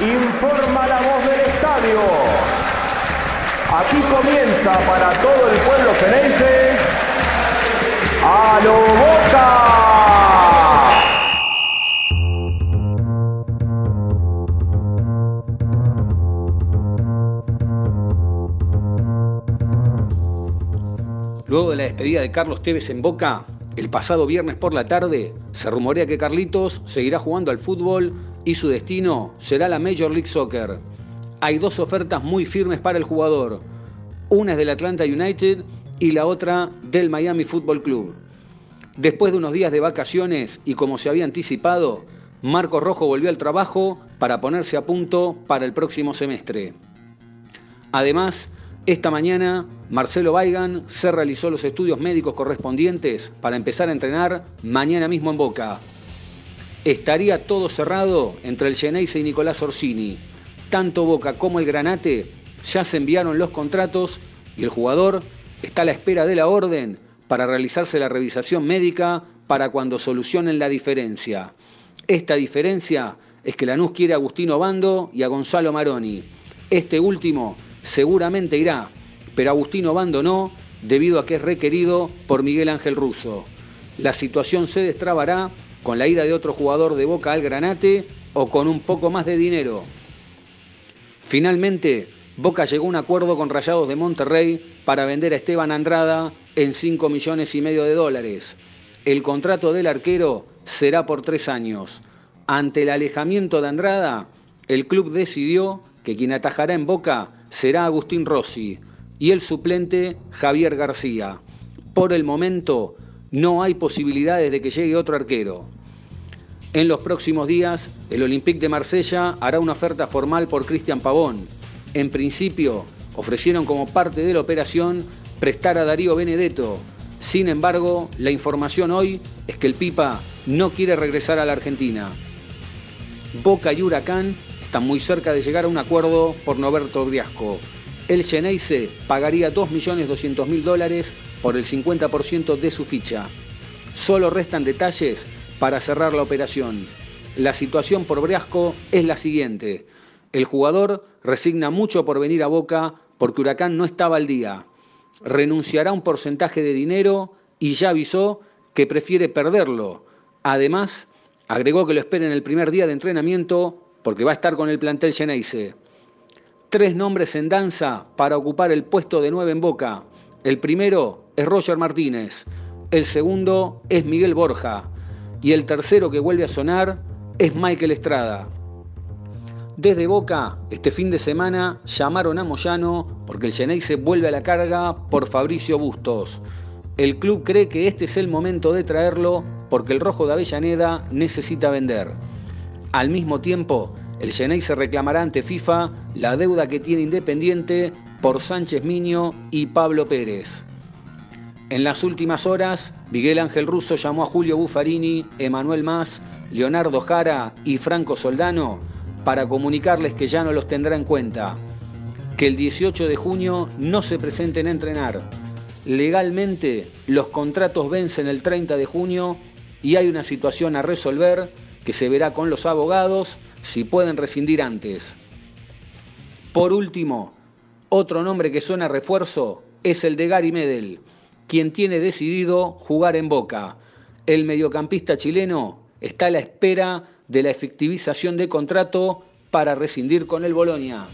informa la voz del estadio. Aquí comienza para todo el pueblo fenense a lo Boca. Luego de la despedida de Carlos Tevez en Boca, el pasado viernes por la tarde, se rumorea que Carlitos seguirá jugando al fútbol y su destino será la Major League Soccer. Hay dos ofertas muy firmes para el jugador. Una es del Atlanta United y la otra del Miami Football Club. Después de unos días de vacaciones y como se había anticipado, Marco Rojo volvió al trabajo para ponerse a punto para el próximo semestre. Además, esta mañana, Marcelo Baigan se realizó los estudios médicos correspondientes para empezar a entrenar mañana mismo en Boca. Estaría todo cerrado entre el Geneise y Nicolás Orsini. Tanto Boca como el Granate ya se enviaron los contratos y el jugador está a la espera de la orden para realizarse la revisación médica para cuando solucionen la diferencia. Esta diferencia es que Lanús quiere a Agustino Bando y a Gonzalo Maroni. Este último seguramente irá, pero Agustino Bando no, debido a que es requerido por Miguel Ángel Russo. La situación se destrabará con la ida de otro jugador de Boca al Granate o con un poco más de dinero. Finalmente, Boca llegó a un acuerdo con Rayados de Monterrey para vender a Esteban Andrada en 5 millones y medio de dólares. El contrato del arquero será por tres años. Ante el alejamiento de Andrada, el club decidió que quien atajará en Boca será Agustín Rossi y el suplente Javier García. Por el momento no hay posibilidades de que llegue otro arquero. En los próximos días, el Olympique de Marsella hará una oferta formal por Cristian Pavón. En principio, ofrecieron como parte de la operación prestar a Darío Benedetto. Sin embargo, la información hoy es que el Pipa no quiere regresar a la Argentina. Boca y Huracán están muy cerca de llegar a un acuerdo por Noberto Briasco. El Geneise pagaría 2.200.000 dólares por el 50% de su ficha. Solo restan detalles para cerrar la operación. La situación por Briasco es la siguiente. El jugador resigna mucho por venir a Boca porque Huracán no estaba al día. Renunciará un porcentaje de dinero y ya avisó que prefiere perderlo. Además, agregó que lo espera en el primer día de entrenamiento porque va a estar con el plantel Geneise. Tres nombres en danza para ocupar el puesto de nueve en Boca. El primero es Roger Martínez, el segundo es Miguel Borja y el tercero que vuelve a sonar es Michael Estrada. Desde Boca, este fin de semana llamaron a Moyano porque el Geneise vuelve a la carga por Fabricio Bustos. El club cree que este es el momento de traerlo porque el rojo de Avellaneda necesita vender. Al mismo tiempo, el Genei se reclamará ante FIFA la deuda que tiene Independiente por Sánchez Miño y Pablo Pérez. En las últimas horas, Miguel Ángel Russo llamó a Julio Buffarini, Emanuel Más, Leonardo Jara y Franco Soldano para comunicarles que ya no los tendrá en cuenta, que el 18 de junio no se presenten a entrenar. Legalmente, los contratos vencen el 30 de junio y hay una situación a resolver que se verá con los abogados si pueden rescindir antes. Por último, otro nombre que suena refuerzo es el de Gary Medel, quien tiene decidido jugar en Boca. El mediocampista chileno está a la espera de la efectivización de contrato para rescindir con el Bolonia.